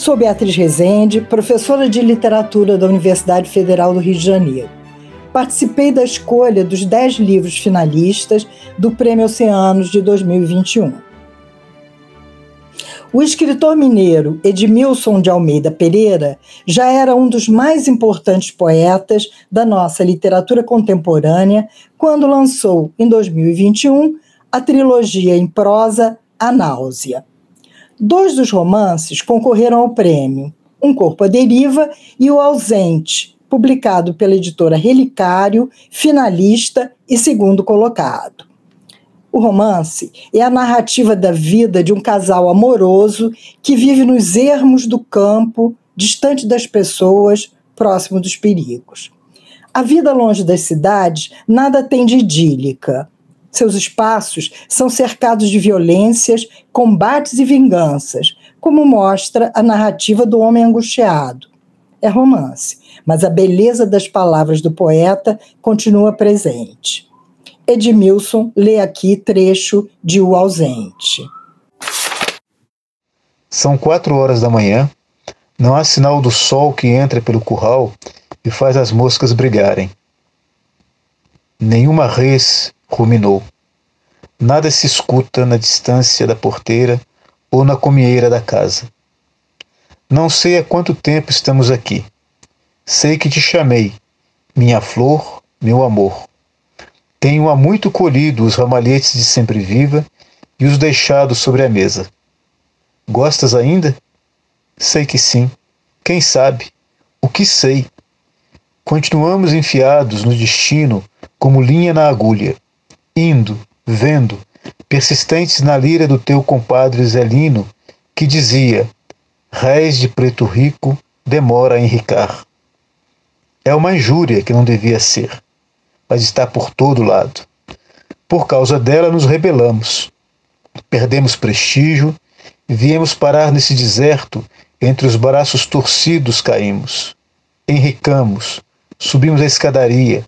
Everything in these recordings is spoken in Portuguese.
Sou Beatriz Rezende, professora de literatura da Universidade Federal do Rio de Janeiro. Participei da escolha dos 10 livros finalistas do Prêmio Oceanos de 2021. O escritor mineiro Edmilson de Almeida Pereira já era um dos mais importantes poetas da nossa literatura contemporânea quando lançou, em 2021, a trilogia em prosa A Náusea. Dois dos romances concorreram ao prêmio, Um Corpo à Deriva e O Ausente, publicado pela editora Relicário, finalista e segundo colocado. O romance é a narrativa da vida de um casal amoroso que vive nos ermos do campo, distante das pessoas, próximo dos perigos. A vida longe das cidades nada tem de idílica. Seus espaços são cercados de violências, combates e vinganças, como mostra a narrativa do homem angustiado. É romance, mas a beleza das palavras do poeta continua presente. Edmilson lê aqui trecho de O Ausente. São quatro horas da manhã. Não há sinal do sol que entra pelo curral e faz as moscas brigarem. Nenhuma res ruminou. Nada se escuta na distância da porteira ou na comieira da casa. Não sei há quanto tempo estamos aqui. Sei que te chamei, minha flor, meu amor. Tenho há muito colhido os ramalhetes de sempre viva e os deixado sobre a mesa. Gostas ainda? Sei que sim. Quem sabe? O que sei? Continuamos enfiados no destino como linha na agulha indo, vendo, persistentes na lira do teu compadre Zelino, que dizia: Réis de preto rico, demora a enricar. É uma injúria que não devia ser, mas está por todo lado. Por causa dela nos rebelamos, perdemos prestígio, viemos parar nesse deserto, entre os braços torcidos caímos. Enricamos, subimos a escadaria,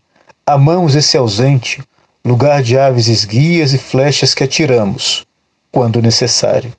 amamos esse ausente, lugar de aves esguias e flechas que atiramos, quando necessário.